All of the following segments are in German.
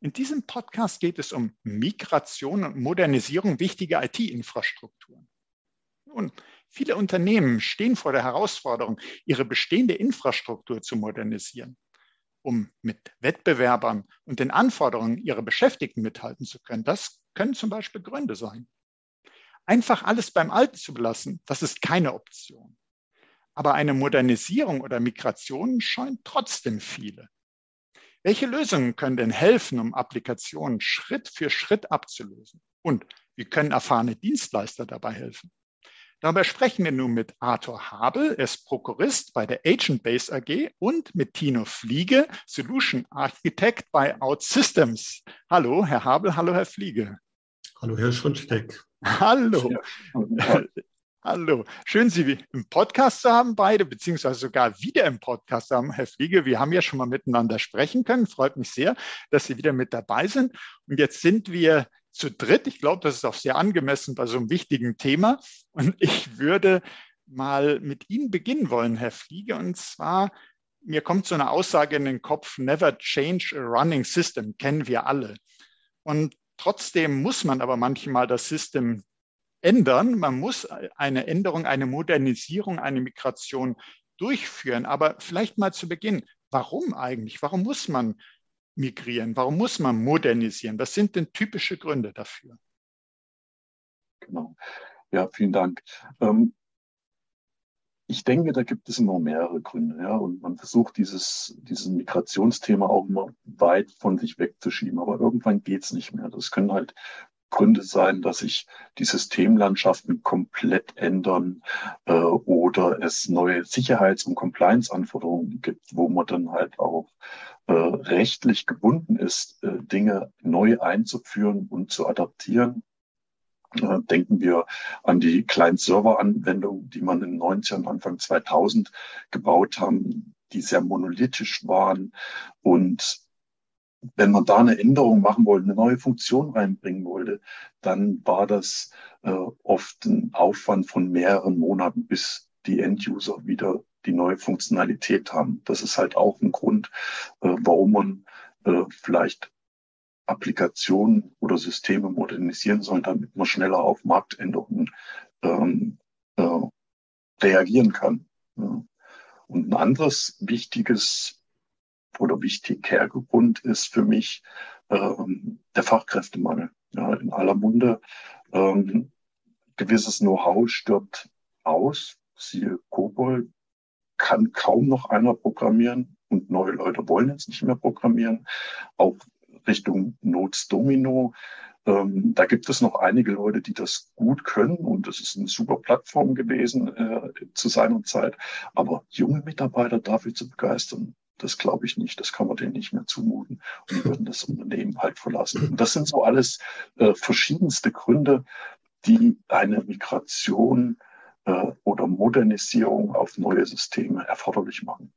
In diesem Podcast geht es um Migration und Modernisierung wichtiger IT-Infrastrukturen. Nun, viele Unternehmen stehen vor der Herausforderung, ihre bestehende Infrastruktur zu modernisieren. Um mit Wettbewerbern und den Anforderungen ihrer Beschäftigten mithalten zu können, das können zum Beispiel Gründe sein. Einfach alles beim Alten zu belassen, das ist keine Option. Aber eine Modernisierung oder Migration scheuen trotzdem viele. Welche Lösungen können denn helfen, um Applikationen Schritt für Schritt abzulösen? Und wie können erfahrene Dienstleister dabei helfen? Darüber sprechen wir nun mit Arthur Habel, er ist Prokurist bei der Agent Base AG und mit Tino Fliege, Solution Architect bei OutSystems. Hallo, Herr Habel, hallo, Herr Fliege. Hallo, Herr Schundsteck. Hallo. Ja, Hallo, schön Sie im Podcast zu haben, beide, beziehungsweise sogar wieder im Podcast zu haben. Herr Fliege, wir haben ja schon mal miteinander sprechen können. Freut mich sehr, dass Sie wieder mit dabei sind. Und jetzt sind wir zu dritt. Ich glaube, das ist auch sehr angemessen bei so einem wichtigen Thema. Und ich würde mal mit Ihnen beginnen wollen, Herr Fliege. Und zwar, mir kommt so eine Aussage in den Kopf, never change a running system, kennen wir alle. Und trotzdem muss man aber manchmal das System ändern. Man muss eine Änderung, eine Modernisierung, eine Migration durchführen. Aber vielleicht mal zu Beginn, warum eigentlich? Warum muss man migrieren? Warum muss man modernisieren? Was sind denn typische Gründe dafür? Genau. Ja, vielen Dank. Ähm, ich denke, da gibt es immer mehrere Gründe, ja, und man versucht dieses, dieses Migrationsthema auch immer weit von sich wegzuschieben, aber irgendwann geht es nicht mehr. Das können halt Gründe sein, dass sich die Systemlandschaften komplett ändern äh, oder es neue Sicherheits- und Compliance-Anforderungen gibt, wo man dann halt auch äh, rechtlich gebunden ist, äh, Dinge neu einzuführen und zu adaptieren. Äh, denken wir an die Client-Server-Anwendungen, die man in den 90ern, Anfang 2000 gebaut haben, die sehr monolithisch waren und wenn man da eine Änderung machen wollte, eine neue Funktion reinbringen wollte, dann war das äh, oft ein Aufwand von mehreren Monaten, bis die End-User wieder die neue Funktionalität haben. Das ist halt auch ein Grund, äh, warum man äh, vielleicht Applikationen oder Systeme modernisieren soll, damit man schneller auf Marktänderungen ähm, äh, reagieren kann. Ja. Und ein anderes wichtiges oder wichtiger Grund ist für mich ähm, der Fachkräftemangel. Ja, in aller Munde ähm, gewisses Know-how stirbt aus. Siehe Kobol kann kaum noch einer programmieren und neue Leute wollen jetzt nicht mehr programmieren. Auch Richtung Notes Domino. Ähm, da gibt es noch einige Leute, die das gut können und das ist eine super Plattform gewesen äh, zu seiner Zeit. Aber junge Mitarbeiter dafür zu begeistern, das glaube ich nicht. Das kann man denen nicht mehr zumuten. Und die würden das Unternehmen halt verlassen. Und das sind so alles äh, verschiedenste Gründe, die eine Migration äh, oder Modernisierung auf neue Systeme erforderlich machen.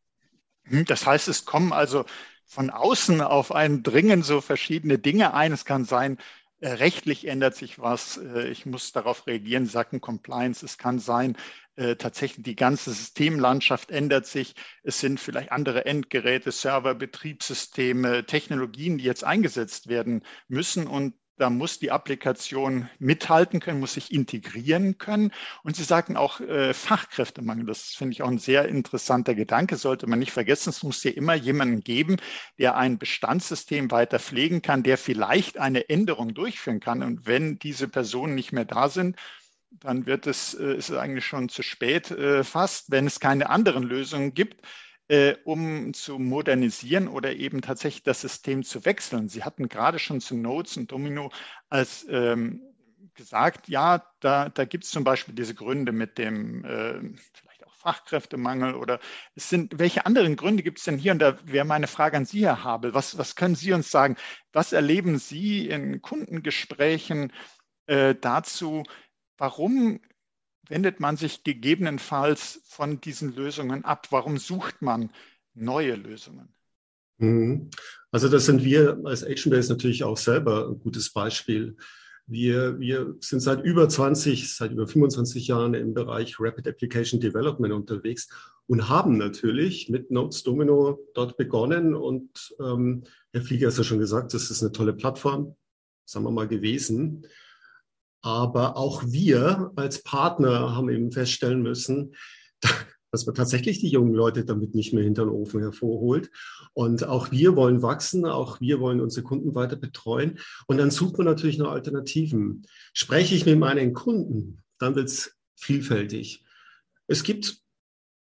Hm, das heißt, es kommen also von außen auf einen dringen so verschiedene Dinge ein. Es kann sein, rechtlich ändert sich was. Äh, ich muss darauf reagieren, Sachen Compliance. Es kann sein, äh, tatsächlich die ganze Systemlandschaft ändert sich. Es sind vielleicht andere Endgeräte, Server, Betriebssysteme, Technologien, die jetzt eingesetzt werden müssen. Und da muss die Applikation mithalten können, muss sich integrieren können. Und Sie sagten auch äh, Fachkräftemangel. Das finde ich auch ein sehr interessanter Gedanke. Sollte man nicht vergessen, es muss ja immer jemanden geben, der ein Bestandssystem weiter pflegen kann, der vielleicht eine Änderung durchführen kann. Und wenn diese Personen nicht mehr da sind, dann wird es, äh, ist es eigentlich schon zu spät äh, fast, wenn es keine anderen Lösungen gibt äh, um zu modernisieren oder eben tatsächlich das System zu wechseln. Sie hatten gerade schon zu Nodes und Domino als ähm, gesagt, ja, da, da gibt es zum Beispiel diese Gründe mit dem äh, vielleicht auch Fachkräftemangel oder es sind, welche anderen Gründe gibt es denn hier? Und da wäre meine Frage an Sie, Herr Habel. Was, was können Sie uns sagen? Was erleben Sie in Kundengesprächen äh, dazu? Warum wendet man sich gegebenenfalls von diesen Lösungen ab? Warum sucht man neue Lösungen? Mhm. Also das sind wir als ActionBase natürlich auch selber ein gutes Beispiel. Wir, wir sind seit über 20, seit über 25 Jahren im Bereich Rapid Application Development unterwegs und haben natürlich mit Notes Domino dort begonnen. Und ähm, Herr Flieger hat ja schon gesagt, das ist eine tolle Plattform, sagen wir mal gewesen. Aber auch wir als Partner haben eben feststellen müssen, dass man tatsächlich die jungen Leute damit nicht mehr hinter den Ofen hervorholt. Und auch wir wollen wachsen, auch wir wollen unsere Kunden weiter betreuen. Und dann sucht man natürlich nach Alternativen. Spreche ich mit meinen Kunden, dann wird es vielfältig. Es gibt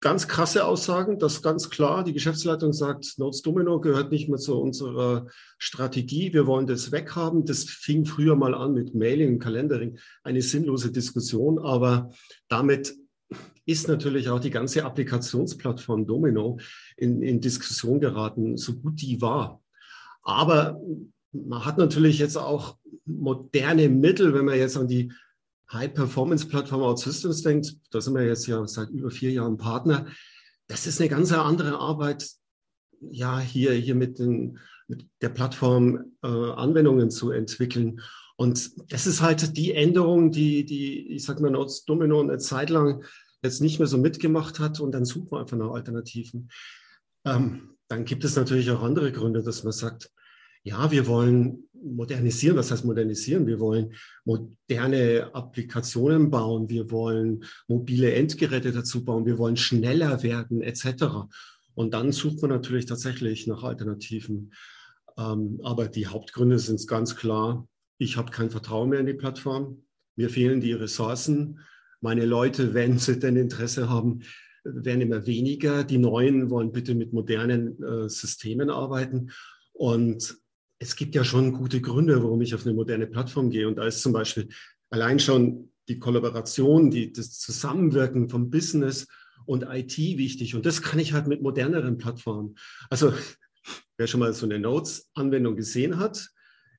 ganz krasse Aussagen, das ist ganz klar. Die Geschäftsleitung sagt, Notes Domino gehört nicht mehr zu unserer Strategie. Wir wollen das weghaben. Das fing früher mal an mit Mailing und Kalendering. Eine sinnlose Diskussion, aber damit ist natürlich auch die ganze Applikationsplattform Domino in, in Diskussion geraten, so gut die war. Aber man hat natürlich jetzt auch moderne Mittel, wenn man jetzt an die High-Performance-Plattform OutSystems denkt, da sind wir jetzt ja seit über vier Jahren Partner. Das ist eine ganz andere Arbeit, ja, hier, hier mit, den, mit der Plattform äh, Anwendungen zu entwickeln. Und das ist halt die Änderung, die, die ich sag mal, Notes Domino eine Zeit lang jetzt nicht mehr so mitgemacht hat und dann sucht man einfach nach Alternativen. Ähm, dann gibt es natürlich auch andere Gründe, dass man sagt, ja, wir wollen modernisieren. Was heißt modernisieren? Wir wollen moderne Applikationen bauen. Wir wollen mobile Endgeräte dazu bauen. Wir wollen schneller werden, etc. Und dann sucht man natürlich tatsächlich nach Alternativen. Ähm, aber die Hauptgründe sind ganz klar. Ich habe kein Vertrauen mehr in die Plattform. Mir fehlen die Ressourcen meine Leute, wenn sie denn Interesse haben, werden immer weniger. Die Neuen wollen bitte mit modernen äh, Systemen arbeiten. Und es gibt ja schon gute Gründe, warum ich auf eine moderne Plattform gehe. Und da ist zum Beispiel allein schon die Kollaboration, die, das Zusammenwirken vom Business und IT wichtig. Und das kann ich halt mit moderneren Plattformen. Also wer schon mal so eine Notes-Anwendung gesehen hat,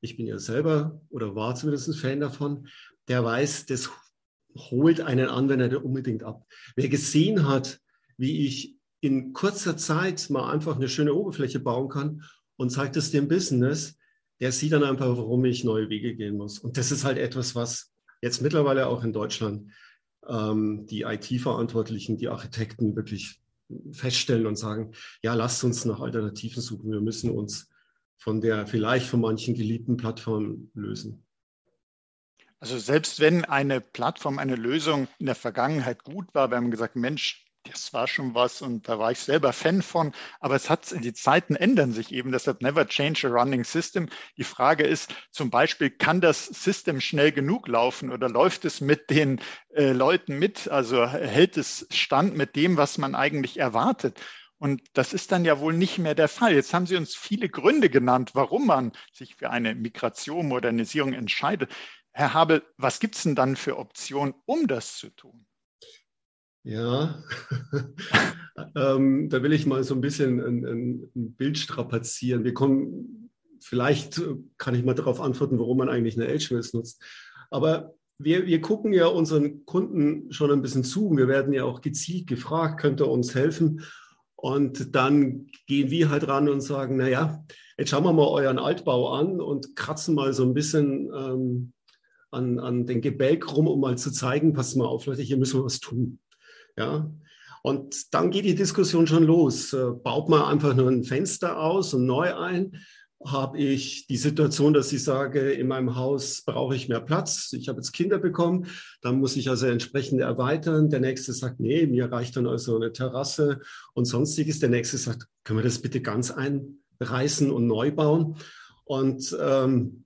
ich bin ja selber oder war zumindest ein Fan davon, der weiß, das holt einen Anwender unbedingt ab. Wer gesehen hat, wie ich in kurzer Zeit mal einfach eine schöne Oberfläche bauen kann und zeigt es dem Business, der sieht dann einfach, warum ich neue Wege gehen muss. Und das ist halt etwas, was jetzt mittlerweile auch in Deutschland ähm, die IT-Verantwortlichen, die Architekten wirklich feststellen und sagen, ja, lasst uns nach Alternativen suchen. Wir müssen uns von der vielleicht von manchen geliebten Plattform lösen. Also selbst wenn eine Plattform, eine Lösung in der Vergangenheit gut war, wir haben gesagt, Mensch, das war schon was und da war ich selber Fan von, aber es hat, die Zeiten ändern sich eben, deshalb never change a running system. Die Frage ist zum Beispiel, kann das System schnell genug laufen oder läuft es mit den äh, Leuten mit? Also hält es Stand mit dem, was man eigentlich erwartet? Und das ist dann ja wohl nicht mehr der Fall. Jetzt haben Sie uns viele Gründe genannt, warum man sich für eine Migration, Modernisierung entscheidet. Herr Habel, was gibt es denn dann für Optionen, um das zu tun? Ja, ähm, da will ich mal so ein bisschen ein, ein, Bild strapazieren. Wir kommen, vielleicht kann ich mal darauf antworten, warum man eigentlich eine HMS nutzt. Aber wir, wir gucken ja unseren Kunden schon ein bisschen zu. Wir werden ja auch gezielt gefragt, könnte uns helfen. Und dann gehen wir halt ran und sagen, naja, jetzt schauen wir mal euren Altbau an und kratzen mal so ein bisschen ähm, an, an den Gebälk rum, um mal zu zeigen, pass mal auf, Leute, hier müssen wir was tun. Ja. Und dann geht die Diskussion schon los. Äh, baut man einfach nur ein Fenster aus und neu ein? Habe ich die Situation, dass ich sage, in meinem Haus brauche ich mehr Platz. Ich habe jetzt Kinder bekommen, dann muss ich also entsprechend erweitern. Der nächste sagt, nee, mir reicht dann also eine Terrasse und sonstiges. Der nächste sagt, können wir das bitte ganz einreißen und neu bauen? Und ähm,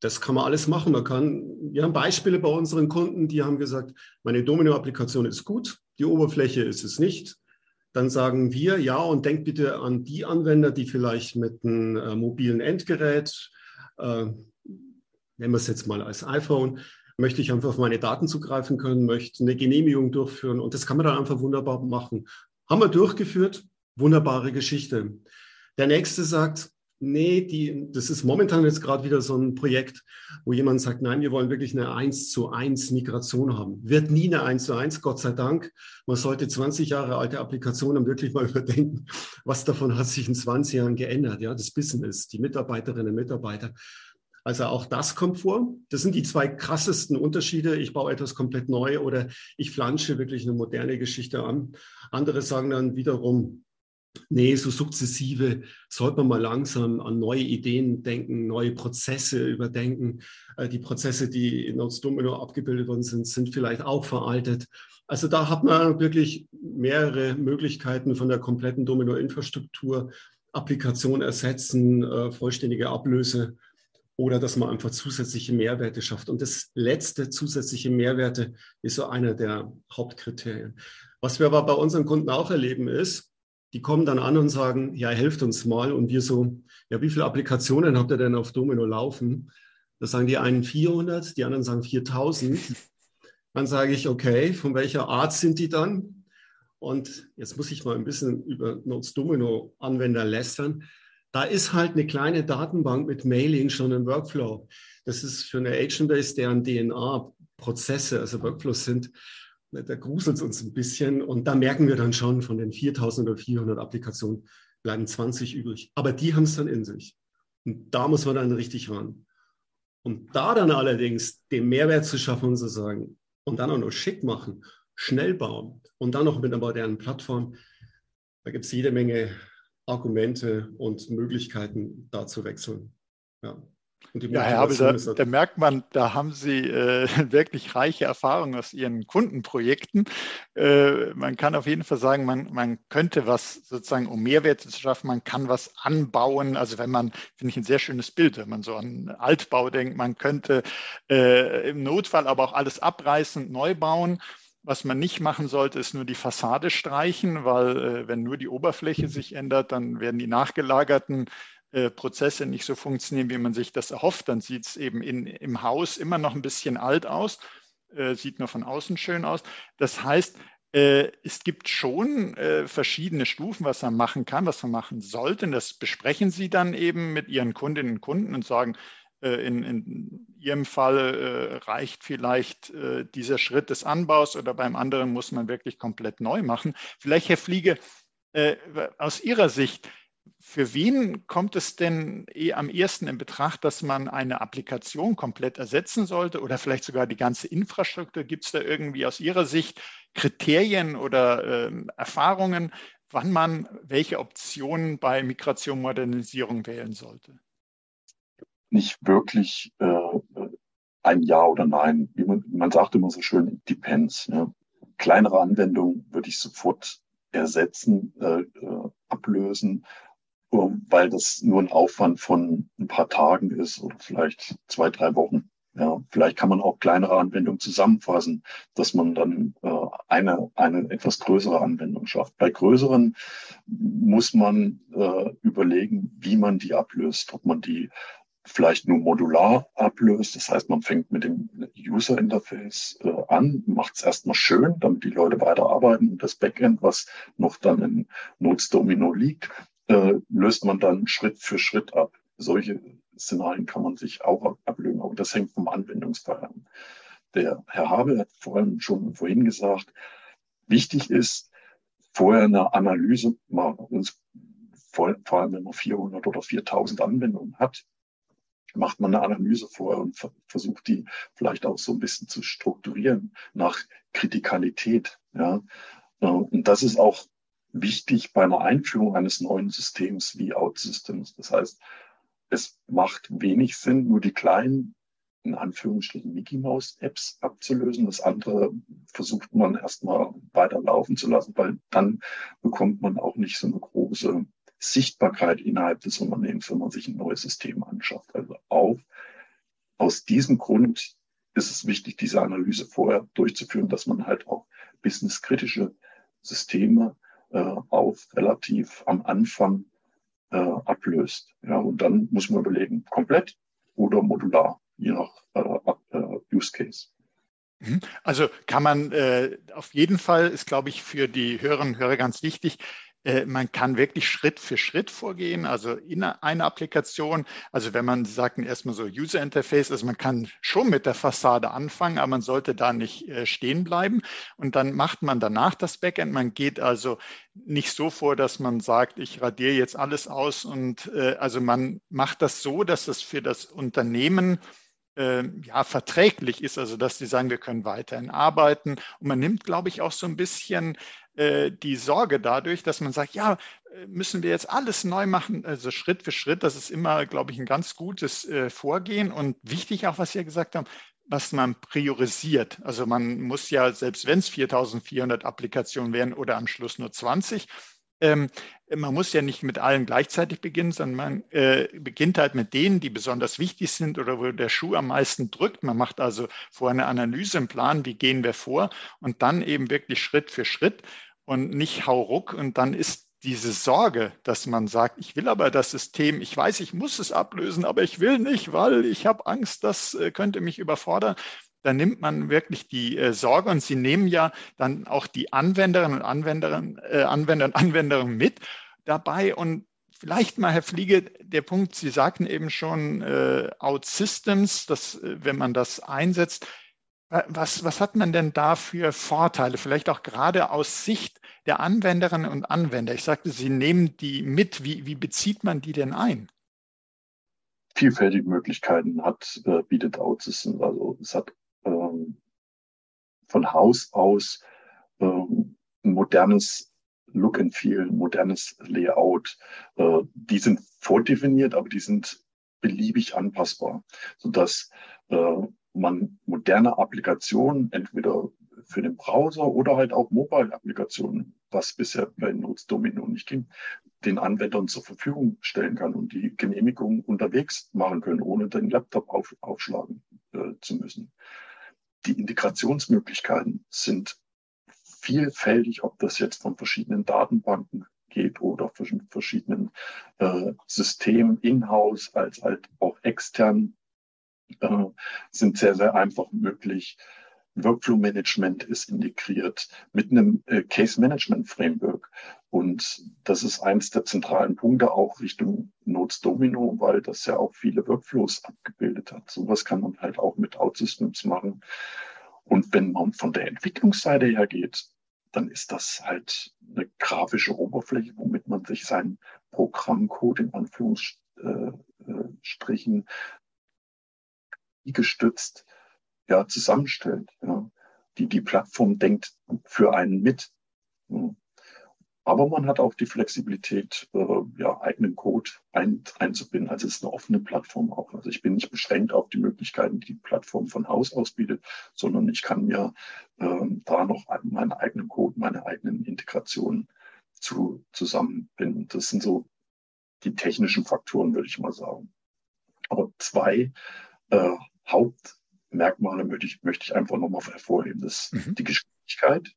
das kann man alles machen. Man kann, wir haben Beispiele bei unseren Kunden, die haben gesagt, meine Domino-Applikation ist gut, die Oberfläche ist es nicht. Dann sagen wir, ja, und denkt bitte an die Anwender, die vielleicht mit einem äh, mobilen Endgerät, äh, nennen wir es jetzt mal als iPhone, möchte ich einfach auf meine Daten zugreifen können, möchte eine Genehmigung durchführen und das kann man dann einfach wunderbar machen. Haben wir durchgeführt, wunderbare Geschichte. Der nächste sagt, nee, die, das ist momentan jetzt gerade wieder so ein Projekt, wo jemand sagt, nein, wir wollen wirklich eine 1 zu 1 Migration haben. Wird nie eine 1 zu 1, Gott sei Dank. Man sollte 20 Jahre alte Applikationen wirklich mal überdenken, was davon hat sich in 20 Jahren geändert. Ja, das Business, die Mitarbeiterinnen und Mitarbeiter. Also auch das kommt vor. Das sind die zwei krassesten Unterschiede. Ich baue etwas komplett neu oder ich flansche wirklich eine moderne Geschichte an. Andere sagen dann wiederum, Nee, so sukzessive sollte man mal langsam an neue Ideen denken, neue Prozesse überdenken. Äh, die Prozesse, die in Notes Domino abgebildet worden sind, sind vielleicht auch veraltet. Also da hat man wirklich mehrere Möglichkeiten von der kompletten Domino-Infrastruktur, Applikation ersetzen, äh, vollständige Ablöse oder dass man einfach zusätzliche Mehrwerte schafft. Und das letzte zusätzliche Mehrwerte ist so einer der Hauptkriterien. Was wir aber bei unseren Kunden auch erleben ist, die kommen dann an und sagen, ja, helft uns mal. Und wir so, ja, wie viele Applikationen habt ihr denn auf Domino laufen? Da sagen die einen 400, die anderen sagen 4000. Dann sage ich, okay, von welcher Art sind die dann? Und jetzt muss ich mal ein bisschen über Notes Domino Anwender lästern. Da ist halt eine kleine Datenbank mit Mailing schon ein Workflow. Das ist für eine Agent-Base, deren DNA Prozesse, also Workflows sind, da gruselt es uns ein bisschen und da merken wir dann schon, von den 4000 oder 400 Applikationen bleiben 20 übrig. Aber die haben es dann in sich. Und da muss man dann richtig ran. Und da dann allerdings den Mehrwert zu schaffen und zu sagen, und dann auch noch schick machen, schnell bauen und dann noch mit einer modernen Plattform, da gibt es jede Menge Argumente und Möglichkeiten, da zu wechseln. Ja. Ja, Herr Habel, da, da, merkt man, da haben Sie äh, wirklich reiche Erfahrungen aus Ihren Kundenprojekten. Äh, man kann auf jeden Fall sagen, man, man könnte was sozusagen, um Mehrwerte zu schaffen, man kann was anbauen. Also wenn man, finde ich ein sehr schönes Bild, wenn man so an Altbau denkt, man könnte äh, im Notfall aber auch alles abreißen und neu bauen. Was man nicht machen sollte, ist nur die Fassade streichen, weil äh, wenn nur die Oberfläche sich ändert, dann werden die nachgelagerten äh, Prozesse nicht so funktionieren, wie man sich das erhofft, dann sieht es eben in, im Haus immer noch ein bisschen alt aus, äh, sieht nur von außen schön aus. Das heißt, äh, es gibt schon äh, verschiedene Stufen, was man machen kann, was man machen sollte. Und das besprechen Sie dann eben mit Ihren Kundinnen und Kunden und sagen, äh, in, in, Ihrem Fall reicht vielleicht dieser Schritt des Anbaus oder beim anderen muss man wirklich komplett neu machen. Vielleicht, Herr Fliege, aus Ihrer Sicht, für wen kommt es denn eh am ehesten in Betracht, dass man eine Applikation komplett ersetzen sollte oder vielleicht sogar die ganze Infrastruktur? Gibt es da irgendwie aus Ihrer Sicht Kriterien oder äh, Erfahrungen, wann man welche Optionen bei Migration, Modernisierung wählen sollte? Nicht wirklich äh, ein Ja oder Nein. Man, man, sagt immer so schön, depends. Ne? Kleinere Anwendungen würde ich sofort ersetzen, äh, äh ablösen weil das nur ein Aufwand von ein paar Tagen ist oder vielleicht zwei, drei Wochen. Ja, vielleicht kann man auch kleinere Anwendungen zusammenfassen, dass man dann äh, eine, eine etwas größere Anwendung schafft. Bei größeren muss man äh, überlegen, wie man die ablöst, ob man die vielleicht nur modular ablöst. Das heißt, man fängt mit dem User Interface äh, an, macht es erstmal schön, damit die Leute weiterarbeiten und das Backend, was noch dann in Notes Domino liegt, äh, löst man dann Schritt für Schritt ab. Solche Szenarien kann man sich auch ablösen, aber das hängt vom Anwendungsfall an. Der Herr Habel hat vor allem schon vorhin gesagt, wichtig ist, vorher eine Analyse mal uns vor, vor allem wenn man 400 oder 4000 Anwendungen hat, macht man eine Analyse vorher und versucht die vielleicht auch so ein bisschen zu strukturieren nach Kritikalität. Ja. Und das ist auch wichtig bei einer Einführung eines neuen Systems wie OutSystems. Das heißt, es macht wenig Sinn, nur die kleinen, in Anführungsstrichen Mickey Mouse Apps abzulösen. Das andere versucht man erstmal weiter laufen zu lassen, weil dann bekommt man auch nicht so eine große Sichtbarkeit innerhalb des Unternehmens, wenn man sich ein neues System anschafft. Also auch aus diesem Grund ist es wichtig, diese Analyse vorher durchzuführen, dass man halt auch businesskritische Systeme auf relativ am Anfang äh, ablöst. Ja, und dann muss man überlegen, komplett oder modular, je nach äh, äh Use Case. Mhm. Also kann man äh, auf jeden Fall, ist glaube ich für die Hörerinnen und Hörer ganz wichtig, äh, man kann wirklich Schritt für Schritt vorgehen, also in einer Applikation. Also wenn man sagt erstmal so User Interface, also man kann schon mit der Fassade anfangen, aber man sollte da nicht äh, stehen bleiben. Und dann macht man danach das Backend. Man geht also nicht so vor, dass man sagt, ich radiere jetzt alles aus und äh, also man macht das so, dass es für das Unternehmen ja, verträglich ist, also dass sie sagen, wir können weiterhin arbeiten. Und man nimmt, glaube ich, auch so ein bisschen äh, die Sorge dadurch, dass man sagt, ja, äh, müssen wir jetzt alles neu machen, also Schritt für Schritt. Das ist immer, glaube ich, ein ganz gutes äh, Vorgehen und wichtig auch, was Sie ja gesagt haben, was man priorisiert. Also man muss ja, selbst wenn es 4400 Applikationen wären oder am Schluss nur 20, ähm, man muss ja nicht mit allen gleichzeitig beginnen, sondern man äh, beginnt halt mit denen, die besonders wichtig sind oder wo der Schuh am meisten drückt. Man macht also vorher eine Analyse im Plan, wie gehen wir vor und dann eben wirklich Schritt für Schritt und nicht hauruck. Und dann ist diese Sorge, dass man sagt, ich will aber das System, ich weiß, ich muss es ablösen, aber ich will nicht, weil ich habe Angst, das äh, könnte mich überfordern. Da nimmt man wirklich die äh, Sorge und sie nehmen ja dann auch die Anwenderinnen und Anwenderinnen, äh, Anwender und Anwenderinnen mit dabei. Und vielleicht mal, Herr Fliege, der Punkt, Sie sagten eben schon, äh, Systems, dass, äh, wenn man das einsetzt, was, was hat man denn da für Vorteile, vielleicht auch gerade aus Sicht der Anwenderinnen und Anwender? Ich sagte, Sie nehmen die mit. Wie, wie bezieht man die denn ein? Vielfältige Möglichkeiten hat, äh, bietet OutSystem. Also es hat ähm, von Haus aus ähm, modernes Look and Feel, modernes Layout. Äh, die sind vordefiniert, aber die sind beliebig anpassbar, sodass äh, man moderne Applikationen, entweder für den Browser oder halt auch Mobile-Applikationen, was bisher bei Notes Domino nicht ging, den Anwendern zur Verfügung stellen kann und die Genehmigung unterwegs machen können, ohne den Laptop auf, aufschlagen äh, zu müssen. Die Integrationsmöglichkeiten sind vielfältig, ob das jetzt von verschiedenen Datenbanken geht oder von verschiedenen äh, Systemen in-house als halt auch extern äh, sind sehr, sehr einfach möglich. Workflow Management ist integriert mit einem äh, Case Management Framework. Und das ist eines der zentralen Punkte auch Richtung Notes Domino, weil das ja auch viele Workflows abgebildet hat. Sowas kann man halt auch mit OutSystems machen. Und wenn man von der Entwicklungsseite her geht, dann ist das halt eine grafische Oberfläche, womit man sich seinen Programmcode in Anführungsstrichen gestützt ja, zusammenstellt. Ja. Die, die Plattform denkt für einen mit. Ja. Aber man hat auch die Flexibilität, äh, ja, eigenen Code ein, einzubinden. Also es ist eine offene Plattform auch. Also ich bin nicht beschränkt auf die Möglichkeiten, die die Plattform von Haus aus bietet, sondern ich kann mir äh, da noch meinen eigenen Code, meine eigenen Integrationen zu, zusammenbinden. Das sind so die technischen Faktoren, würde ich mal sagen. Aber zwei äh, Hauptmerkmale möchte ich, möchte ich einfach nochmal hervorheben. Das ist mhm. die Geschwindigkeit,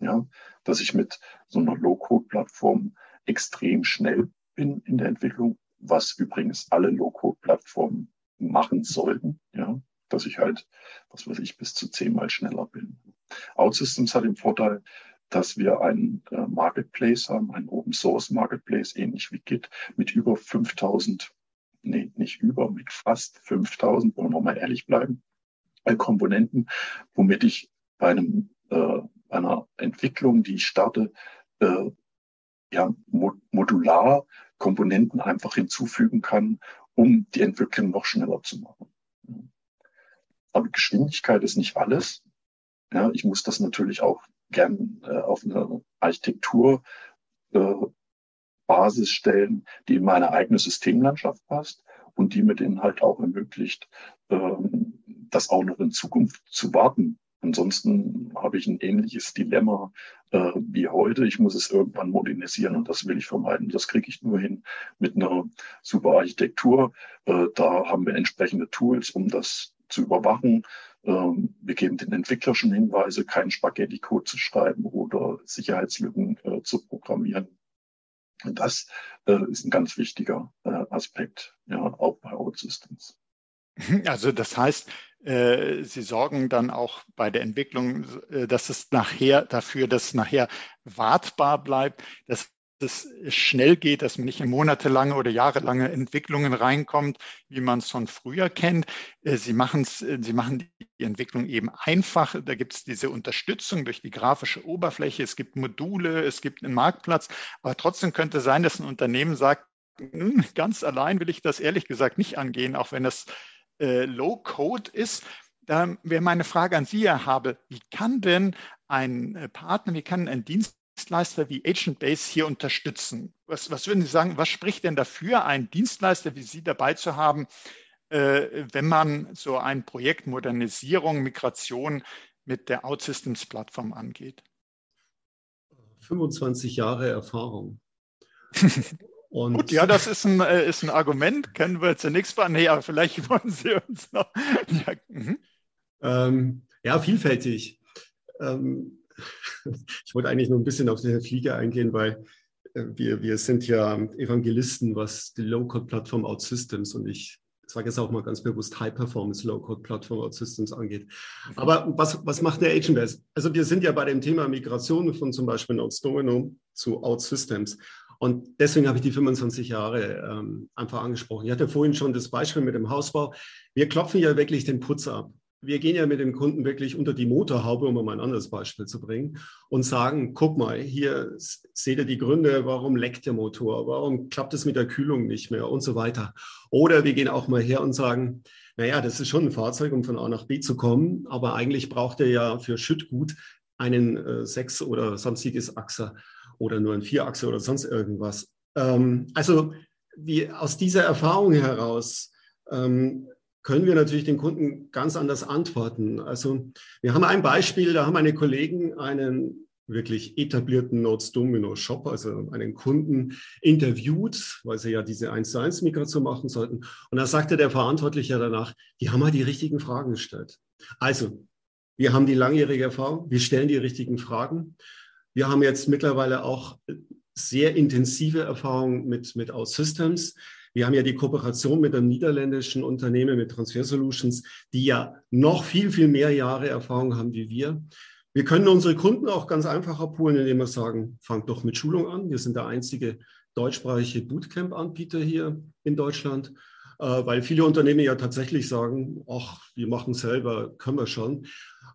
ja, dass ich mit so einer Low-Code-Plattform extrem schnell bin in der Entwicklung, was übrigens alle Low-Code-Plattformen machen sollten, ja, dass ich halt, was weiß ich, bis zu zehnmal schneller bin. OutSystems hat den Vorteil, dass wir einen äh, Marketplace haben, einen Open Source Marketplace, ähnlich wie Git, mit über 5000 nee, nicht über, mit fast 5000, wollen wir mal ehrlich bleiben, äh, Komponenten, womit ich bei einem, äh, einer Entwicklung, die ich starte, äh, ja, modular Komponenten einfach hinzufügen kann, um die Entwicklung noch schneller zu machen. Aber Geschwindigkeit ist nicht alles. Ja, ich muss das natürlich auch gern äh, auf eine Architektur äh, Basis stellen, die in meine eigene Systemlandschaft passt und die mir den halt auch ermöglicht, ähm, das auch noch in Zukunft zu warten. Ansonsten habe ich ein ähnliches Dilemma äh, wie heute. Ich muss es irgendwann modernisieren und das will ich vermeiden. Das kriege ich nur hin mit einer super Architektur. Äh, da haben wir entsprechende Tools, um das zu überwachen. Ähm, wir geben den Entwickler schon Hinweise, keinen Spaghetti-Code zu schreiben oder Sicherheitslücken äh, zu programmieren. Und das äh, ist ein ganz wichtiger äh, Aspekt, ja, auch bei OutSystems. Mhm, also das heißt, äh, Sie sorgen dann auch bei der Entwicklung, äh, dass es nachher dafür, dass es nachher wartbar bleibt, dass es schnell geht, dass man nicht in monatelange oder jahrelange Entwicklungen reinkommt, wie man es von früher kennt. Äh, Sie, machen's, Sie machen die Entwicklung eben einfach. Da gibt es diese Unterstützung durch die grafische Oberfläche. Es gibt Module, es gibt einen Marktplatz. Aber trotzdem könnte es sein, dass ein Unternehmen sagt, hm, ganz allein will ich das ehrlich gesagt nicht angehen, auch wenn das äh, Low-Code ist. Da wäre meine Frage an Sie, Herr Habe, wie kann denn ein äh, Partner, wie kann ein Dienstleister wie Agent Base hier unterstützen? Was, was würden Sie sagen, was spricht denn dafür, einen Dienstleister wie Sie dabei zu haben, äh, wenn man so ein Projekt Modernisierung, Migration mit der OutSystems Plattform angeht? 25 Jahre Erfahrung. Und Gut, ja, das ist ein, äh, ist ein Argument. Kennen wir zunächst mal. Nee, aber vielleicht wollen Sie uns noch. Ja, mhm. ähm, ja vielfältig. Ähm, ich wollte eigentlich nur ein bisschen auf den Flieger eingehen, weil äh, wir, wir sind ja Evangelisten, was die Low-Code-Plattform OutSystems und ich sage jetzt auch mal ganz bewusst High-Performance Low-Code-Plattform OutSystems angeht. Aber was, was macht der Agentbase? Also wir sind ja bei dem Thema Migration von zum Beispiel Notes Domino zu OutSystems. Und deswegen habe ich die 25 Jahre ähm, einfach angesprochen. Ich hatte vorhin schon das Beispiel mit dem Hausbau. Wir klopfen ja wirklich den Putz ab. Wir gehen ja mit dem Kunden wirklich unter die Motorhaube, um mal ein anderes Beispiel zu bringen, und sagen, guck mal, hier seht ihr die Gründe, warum leckt der Motor, warum klappt es mit der Kühlung nicht mehr und so weiter. Oder wir gehen auch mal her und sagen, naja, das ist schon ein Fahrzeug, um von A nach B zu kommen, aber eigentlich braucht er ja für Schüttgut einen äh, Sechs- oder sonstiges Achser oder nur ein Vierachse oder sonst irgendwas. Ähm, also wie aus dieser Erfahrung heraus ähm, können wir natürlich den Kunden ganz anders antworten. Also wir haben ein Beispiel, da haben meine Kollegen einen wirklich etablierten Notes Domino Shop, also einen Kunden interviewt, weil sie ja diese 1 zu 1 Migration machen sollten. Und da sagte der Verantwortliche danach, die haben halt die richtigen Fragen gestellt. Also, wir haben die langjährige Erfahrung, wir stellen die richtigen Fragen. Wir haben jetzt mittlerweile auch sehr intensive Erfahrungen mit, mit OutSystems. Wir haben ja die Kooperation mit einem niederländischen Unternehmen, mit Transfer Solutions, die ja noch viel, viel mehr Jahre Erfahrung haben wie wir. Wir können unsere Kunden auch ganz einfach abholen, indem wir sagen, fangt doch mit Schulung an. Wir sind der einzige deutschsprachige Bootcamp-Anbieter hier in Deutschland, äh, weil viele Unternehmen ja tatsächlich sagen, ach, wir machen selber, können wir schon.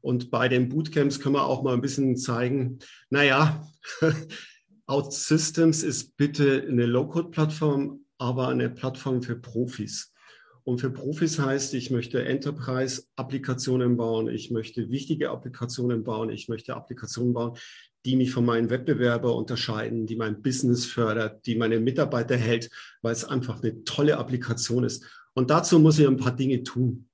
Und bei den Bootcamps können wir auch mal ein bisschen zeigen, naja, OutSystems ist bitte eine Low-Code-Plattform, aber eine Plattform für Profis. Und für Profis heißt, ich möchte Enterprise-Applikationen bauen, ich möchte wichtige Applikationen bauen, ich möchte Applikationen bauen, die mich von meinen Wettbewerbern unterscheiden, die mein Business fördert, die meine Mitarbeiter hält, weil es einfach eine tolle Applikation ist. Und dazu muss ich ein paar Dinge tun.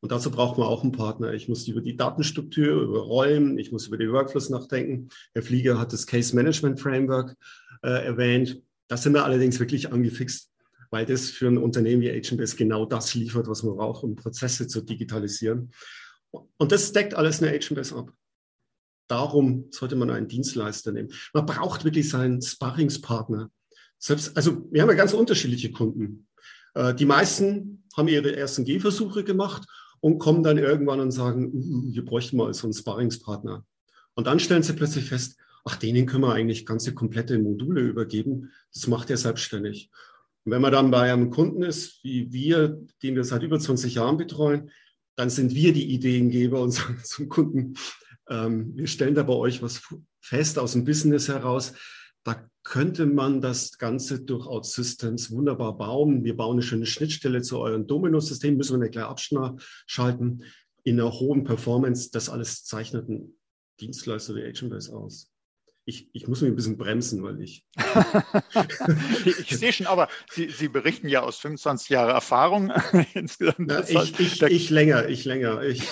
Und dazu braucht man auch einen Partner. Ich muss über die Datenstruktur, über Rollen, ich muss über die Workflows nachdenken. Herr Flieger hat das Case Management Framework äh, erwähnt. Das sind wir allerdings wirklich angefixt, weil das für ein Unternehmen wie HBS genau das liefert, was man braucht, um Prozesse zu digitalisieren. Und das deckt alles eine HBS ab. Darum sollte man einen Dienstleister nehmen. Man braucht wirklich seinen Sparringspartner. Selbst, also wir haben ja ganz unterschiedliche Kunden. Äh, die meisten haben ihre ersten Gehversuche gemacht und kommen dann irgendwann und sagen, uh, wir bräuchten mal so einen Sparringspartner. Und dann stellen sie plötzlich fest, ach, denen können wir eigentlich ganze komplette Module übergeben. Das macht er selbstständig. Und wenn man dann bei einem Kunden ist, wie wir, den wir seit über 20 Jahren betreuen, dann sind wir die Ideengeber und sagen zum Kunden, ähm, wir stellen da bei euch was fest aus dem Business heraus. Da könnte man das Ganze durch OutSystems wunderbar bauen. Wir bauen eine schöne Schnittstelle zu eurem Domino-System, müssen wir nicht gleich abschalten, in einer hohen Performance. Das alles zeichnet ein Dienstleister wie Agentbase aus ich, ich muss mich ein bisschen bremsen, weil ich. ich sehe schon, aber Sie, Sie berichten ja aus 25 Jahren Erfahrung insgesamt. Ja, ich, ich, ich länger, ich länger. Ich,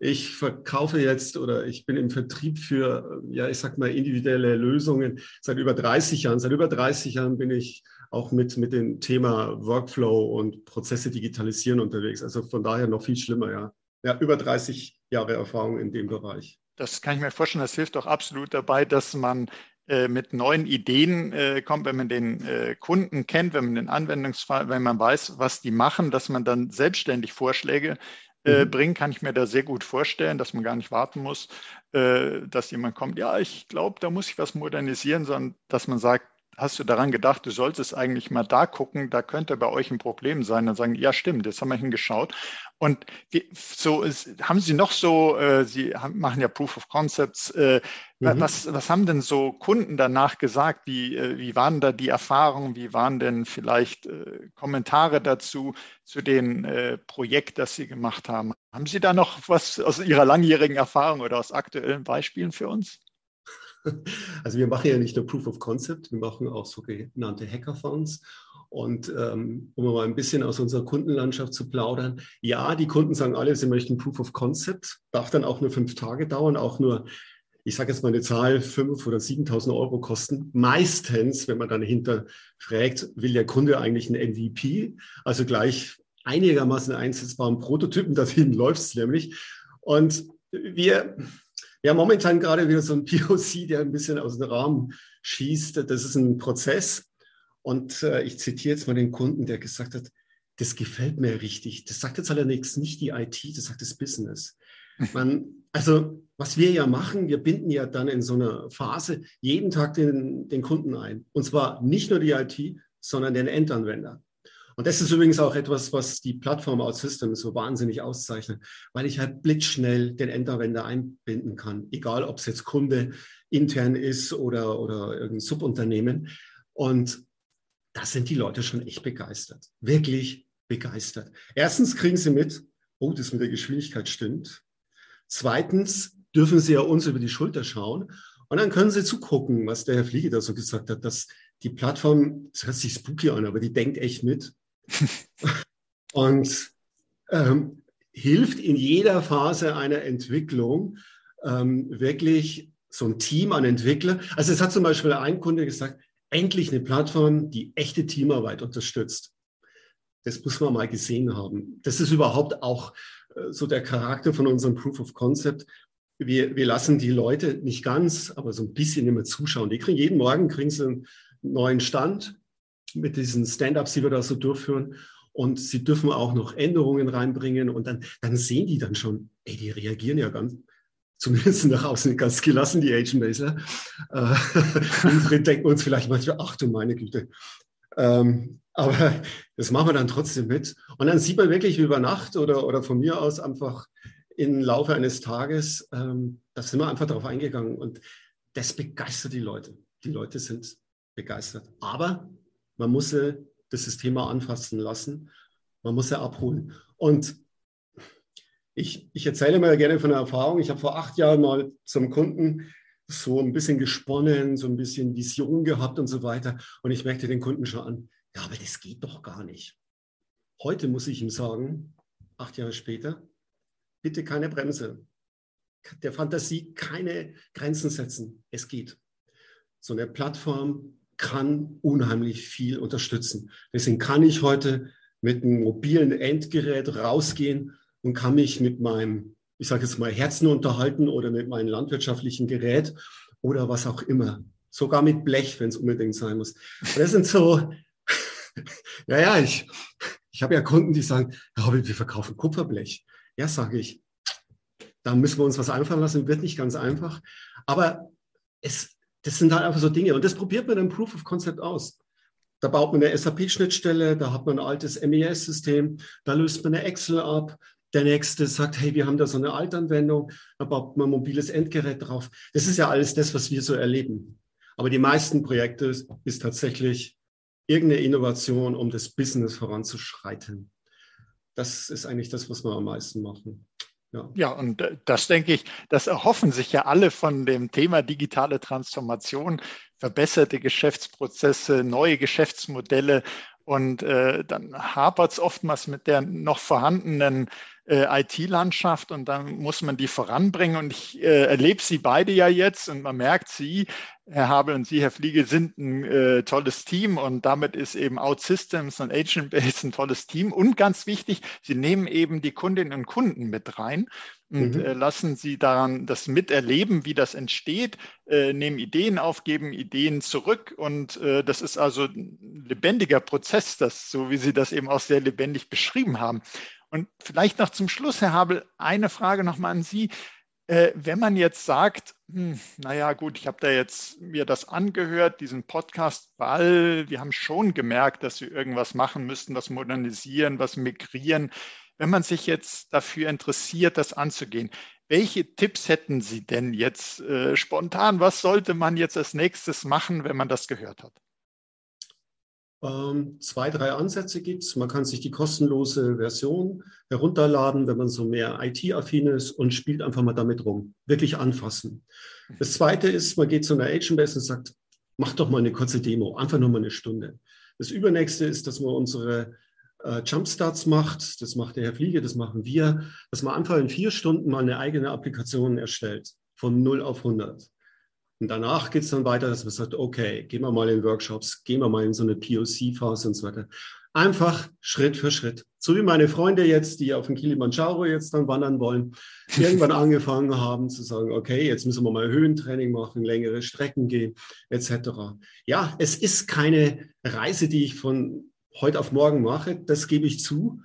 ich verkaufe jetzt oder ich bin im Vertrieb für, ja, ich sag mal, individuelle Lösungen seit über 30 Jahren. Seit über 30 Jahren bin ich auch mit, mit dem Thema Workflow und Prozesse digitalisieren unterwegs. Also von daher noch viel schlimmer, ja. Ja, über 30 Jahre Erfahrung in dem Bereich das kann ich mir vorstellen, das hilft doch absolut dabei, dass man äh, mit neuen Ideen äh, kommt, wenn man den äh, Kunden kennt, wenn man den Anwendungsfall, wenn man weiß, was die machen, dass man dann selbstständig Vorschläge äh, mhm. bringen, kann ich mir da sehr gut vorstellen, dass man gar nicht warten muss, äh, dass jemand kommt, ja, ich glaube, da muss ich was modernisieren, sondern dass man sagt, hast du daran gedacht, du solltest eigentlich mal da gucken, da könnte bei euch ein Problem sein. Dann sagen, ja, stimmt, jetzt haben wir hingeschaut. Und wie, so ist, haben Sie noch so, äh, Sie haben, machen ja Proof of Concepts, äh, mhm. was, was haben denn so Kunden danach gesagt? Wie, äh, wie waren da die Erfahrungen? Wie waren denn vielleicht äh, Kommentare dazu, zu dem äh, Projekt, das Sie gemacht haben? Haben Sie da noch was aus Ihrer langjährigen Erfahrung oder aus aktuellen Beispielen für uns? Also wir machen ja nicht nur Proof of Concept, wir machen auch sogenannte Hackathons. Und ähm, um mal ein bisschen aus unserer Kundenlandschaft zu plaudern, ja, die Kunden sagen alle, sie möchten Proof of Concept, darf dann auch nur fünf Tage dauern, auch nur, ich sage jetzt mal eine Zahl, fünf oder 7.000 Euro kosten. Meistens, wenn man dann hinterfragt, will der Kunde eigentlich einen MVP, also gleich einigermaßen einsetzbaren Prototypen, dahin läuft es nämlich. Und wir ja, momentan gerade wieder so ein POC, der ein bisschen aus dem Rahmen schießt. Das ist ein Prozess. Und äh, ich zitiere jetzt mal den Kunden, der gesagt hat, das gefällt mir richtig. Das sagt jetzt allerdings nicht die IT, das sagt das Business. Man, also, was wir ja machen, wir binden ja dann in so einer Phase jeden Tag den, den Kunden ein. Und zwar nicht nur die IT, sondern den Endanwender. Und das ist übrigens auch etwas, was die Plattform OutSystems so wahnsinnig auszeichnet, weil ich halt blitzschnell den Endanwender einbinden kann, egal ob es jetzt Kunde intern ist oder, oder irgendein Subunternehmen. Und da sind die Leute schon echt begeistert, wirklich begeistert. Erstens kriegen sie mit, oh, das mit der Geschwindigkeit stimmt. Zweitens dürfen sie ja uns über die Schulter schauen und dann können sie zugucken, was der Herr Fliege da so gesagt hat, dass die Plattform, das hört sich spooky an, aber die denkt echt mit. und ähm, hilft in jeder Phase einer Entwicklung ähm, wirklich so ein Team an Entwickler. Also es hat zum Beispiel ein Kunde gesagt, endlich eine Plattform, die echte Teamarbeit unterstützt. Das muss man mal gesehen haben. Das ist überhaupt auch äh, so der Charakter von unserem Proof of Concept. Wir, wir lassen die Leute nicht ganz, aber so ein bisschen immer zuschauen. Die kriegen jeden Morgen kriegen sie einen neuen Stand, mit diesen Stand-ups, die wir da so durchführen. Und sie dürfen auch noch Änderungen reinbringen und dann, dann sehen die dann schon, ey, die reagieren ja ganz, zumindest nach außen ganz gelassen, die Agent Baser. Äh, drin denken uns vielleicht manchmal, ach du meine Güte. Ähm, aber das machen wir dann trotzdem mit. Und dann sieht man wirklich über Nacht oder, oder von mir aus einfach im Laufe eines Tages, ähm, da sind wir einfach darauf eingegangen und das begeistert die Leute. Die Leute sind begeistert. Aber man muss das System anfassen lassen. Man muss sie abholen. Und ich, ich erzähle mal gerne von der Erfahrung. Ich habe vor acht Jahren mal zum Kunden so ein bisschen gesponnen, so ein bisschen Vision gehabt und so weiter. Und ich merkte den Kunden schon an, ja, aber das geht doch gar nicht. Heute muss ich ihm sagen, acht Jahre später, bitte keine Bremse. Der Fantasie keine Grenzen setzen. Es geht. So eine Plattform kann unheimlich viel unterstützen. Deswegen kann ich heute mit einem mobilen Endgerät rausgehen und kann mich mit meinem, ich sage jetzt mal, Herzen unterhalten oder mit meinem landwirtschaftlichen Gerät oder was auch immer. Sogar mit Blech, wenn es unbedingt sein muss. Das sind so, ja, ja, ich, ich habe ja Kunden, die sagen, ja, wir verkaufen Kupferblech. Ja, sage ich, da müssen wir uns was einfallen lassen, wird nicht ganz einfach. Aber es, das sind halt einfach so Dinge. Und das probiert man im Proof of Concept aus. Da baut man eine SAP-Schnittstelle, da hat man ein altes MES-System, da löst man eine Excel ab. Der nächste sagt, hey, wir haben da so eine Altanwendung, da baut man ein mobiles Endgerät drauf. Das ist ja alles das, was wir so erleben. Aber die meisten Projekte ist tatsächlich irgendeine Innovation, um das Business voranzuschreiten. Das ist eigentlich das, was wir am meisten machen. Ja. ja, und äh, das denke ich, das erhoffen sich ja alle von dem Thema digitale Transformation, verbesserte Geschäftsprozesse, neue Geschäftsmodelle. Und äh, dann hapert es oftmals mit der noch vorhandenen äh, IT-Landschaft und dann muss man die voranbringen. Und ich äh, erlebe sie beide ja jetzt und man merkt, sie, Herr Habel und Sie, Herr Fliege, sind ein äh, tolles Team und damit ist eben OutSystems und Agent Base ein tolles Team. Und ganz wichtig, Sie nehmen eben die Kundinnen und Kunden mit rein und mhm. äh, lassen sie daran das miterleben, wie das entsteht, äh, nehmen Ideen auf, geben Ideen zurück und äh, das ist also ein lebendiger Prozess, das, so wie Sie das eben auch sehr lebendig beschrieben haben. Und vielleicht noch zum Schluss, Herr Habel, eine Frage nochmal an Sie. Äh, wenn man jetzt sagt, hm, naja gut, ich habe da jetzt mir das angehört, diesen Podcast, weil wir haben schon gemerkt, dass wir irgendwas machen müssten, was modernisieren, was migrieren. Wenn man sich jetzt dafür interessiert, das anzugehen, welche Tipps hätten Sie denn jetzt äh, spontan? Was sollte man jetzt als nächstes machen, wenn man das gehört hat? Ähm, zwei, drei Ansätze gibt es. Man kann sich die kostenlose Version herunterladen, wenn man so mehr IT-affin ist und spielt einfach mal damit rum. Wirklich anfassen. Das zweite ist, man geht zu einer Agentbase und sagt, mach doch mal eine kurze Demo, einfach nur mal eine Stunde. Das übernächste ist, dass man unsere äh, Jumpstarts macht. Das macht der Herr Fliege, das machen wir. Dass man einfach in vier Stunden mal eine eigene Applikation erstellt. Von 0 auf 100. Und danach geht es dann weiter, dass man sagt, okay, gehen wir mal in Workshops, gehen wir mal in so eine POC-Phase und so weiter. Einfach Schritt für Schritt. So wie meine Freunde jetzt, die auf den Kilimanjaro jetzt dann wandern wollen, irgendwann angefangen haben zu sagen, okay, jetzt müssen wir mal Höhentraining machen, längere Strecken gehen, etc. Ja, es ist keine Reise, die ich von heute auf morgen mache, das gebe ich zu.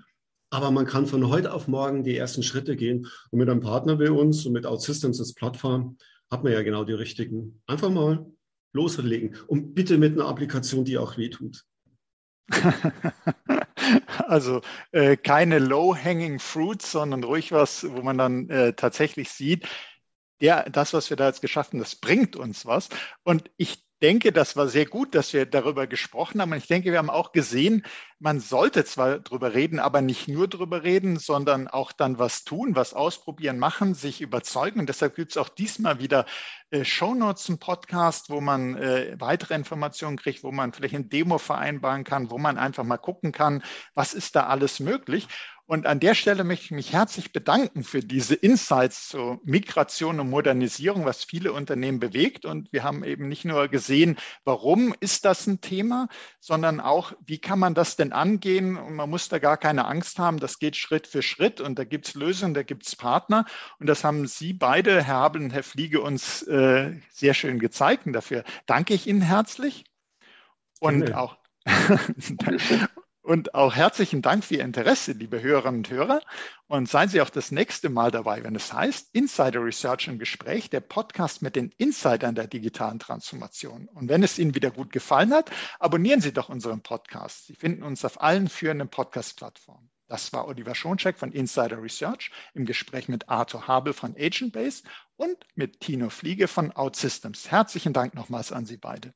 Aber man kann von heute auf morgen die ersten Schritte gehen. Und mit einem Partner wie uns und mit OutSystems als Plattform hat man ja genau die richtigen. Einfach mal loslegen und bitte mit einer Applikation, die auch wehtut. Also äh, keine low-hanging fruits, sondern ruhig was, wo man dann äh, tatsächlich sieht, der, das, was wir da jetzt geschaffen, das bringt uns was. Und ich denke, das war sehr gut, dass wir darüber gesprochen haben. Und ich denke, wir haben auch gesehen, man sollte zwar darüber reden, aber nicht nur darüber reden, sondern auch dann was tun, was ausprobieren, machen, sich überzeugen. Und deshalb gibt es auch diesmal wieder äh, Shownotes zum Podcast, wo man äh, weitere Informationen kriegt, wo man vielleicht ein Demo vereinbaren kann, wo man einfach mal gucken kann, was ist da alles möglich. Und an der Stelle möchte ich mich herzlich bedanken für diese Insights zur Migration und Modernisierung, was viele Unternehmen bewegt. Und wir haben eben nicht nur gesehen, warum ist das ein Thema, sondern auch, wie kann man das denn angehen? Und man muss da gar keine Angst haben. Das geht Schritt für Schritt und da gibt es Lösungen, da gibt es Partner. Und das haben Sie beide, Herr Habel und Herr Fliege, uns äh, sehr schön gezeigt. Und dafür danke ich Ihnen herzlich. Und ja. auch Und auch herzlichen Dank für Ihr Interesse, liebe Hörerinnen und Hörer. Und seien Sie auch das nächste Mal dabei, wenn es heißt Insider Research im Gespräch, der Podcast mit den Insidern der digitalen Transformation. Und wenn es Ihnen wieder gut gefallen hat, abonnieren Sie doch unseren Podcast. Sie finden uns auf allen führenden Podcast-Plattformen. Das war Oliver Schoncheck von Insider Research im Gespräch mit Arthur Habel von Agentbase und mit Tino Fliege von OutSystems. Herzlichen Dank nochmals an Sie beide.